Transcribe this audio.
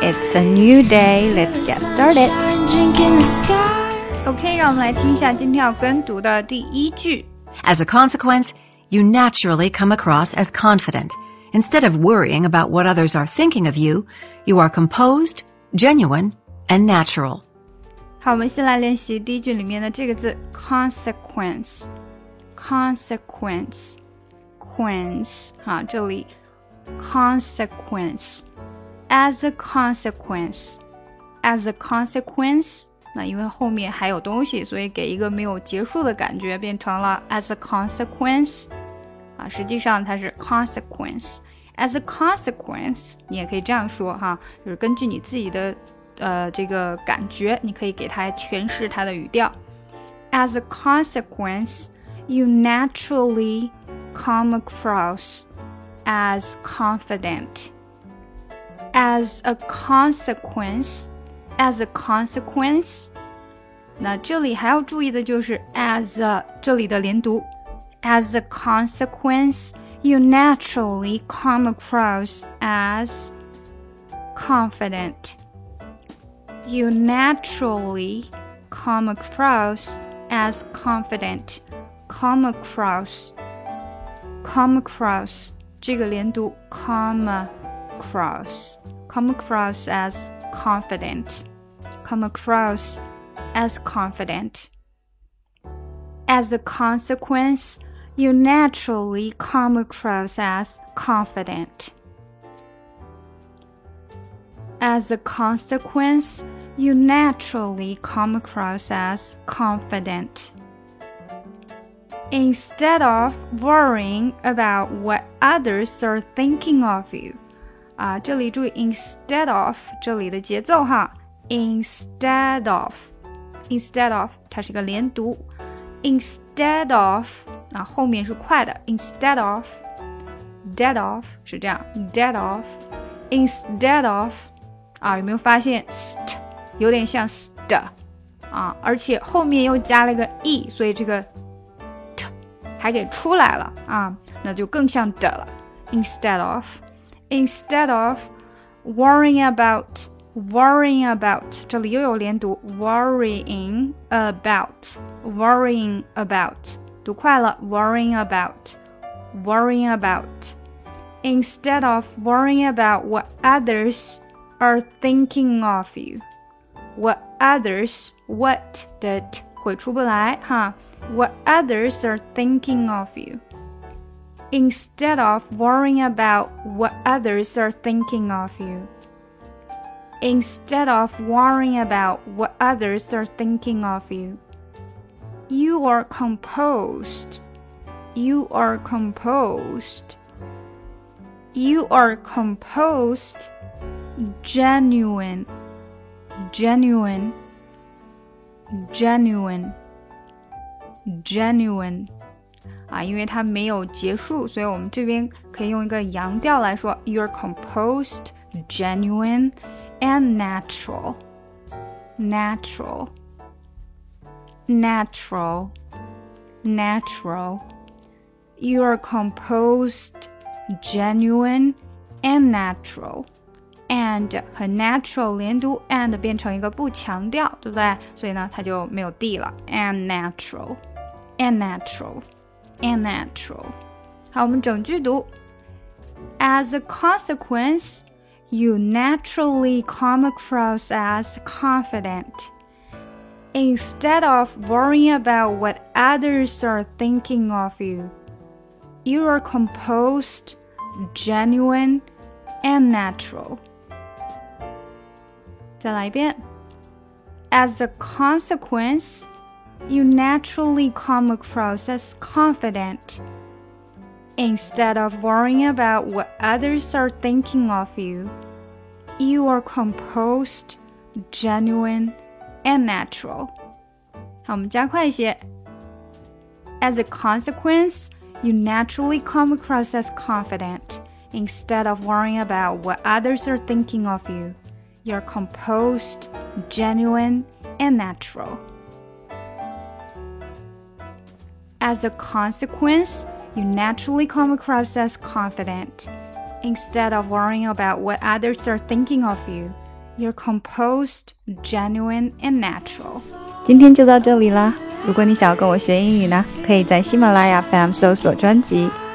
It's a new day. Let's get started. OK，让我们来听一下今天要跟读的第一句。As a consequence, you naturally come across as confident. Instead of worrying about what others are thinking of you, you are composed, genuine, and natural. 好，我们先来练习第一句里面的这个字 consequence。consequence，quence，好，这里 consequence。 as a consequence, as a consequence，那因为后面还有东西，所以给一个没有结束的感觉，变成了 as a consequence。啊，实际上它是 consequence。as a consequence，你也可以这样说哈，就是根据你自己的呃这个感觉，你可以给它诠释它的语调。As a consequence, you naturally come across as confident as a consequence, as a consequence。那这里还要注意的就是 as a 这里的连读，as a consequence, you naturally come across as confident. You naturally come across as confident. Come across, come across 这个连读 come across, come across as confident, come across as confident. As a consequence, you naturally come across as confident. As a consequence, you naturally come across as confident. Instead of worrying about what others are thinking of you, 啊，这里注意 instead of 这里的节奏哈，instead of，instead of 它是个连读，instead of 啊后面是快的，instead of，dead of 是这样，dead of，instead of 啊有没有发现 st 有点像 st 啊，而且后面又加了一个 e，所以这个 t 还给出来了啊，那就更像的了，instead of。 instead of worrying about worrying about 这里又有连读 worrying about worrying about 读快了 worrying about worrying about instead of worrying about what others are thinking of you what others what 的 t 会出不来哈 what others are thinking of you Instead of worrying about what others are thinking of you. Instead of worrying about what others are thinking of you. You are composed. You are composed. You are composed, genuine, genuine, genuine, genuine. 啊，因为它没有结束，所以我们这边可以用一个阳调来说：You're composed, genuine, and natural. Natural, natural, natural. You are composed, genuine, and natural. And 和 natural 连读，and 变成一个不强调，对不对？所以呢，它就没有 d 了。And natural, and natural and natural. 好，我们整句读。As a consequence, you naturally come across as confident. Instead of worrying about what others are thinking of you, you are composed, genuine, and natural. 再来一遍。As a consequence, you naturally come across as confident. Instead of worrying about what others are thinking of you, you are composed, genuine, and natural. 好，我们加快一些。As a consequence, you naturally come across as confident. Instead of worrying about what others are thinking of you, you're composed, genuine, and natural. As a consequence, you naturally come across as confident. Instead of worrying about what others are thinking of you, you're composed, genuine, and natural. 今天就到这里啦！如果你想要跟我学英语呢，可以在喜马拉雅 FM 搜索专辑。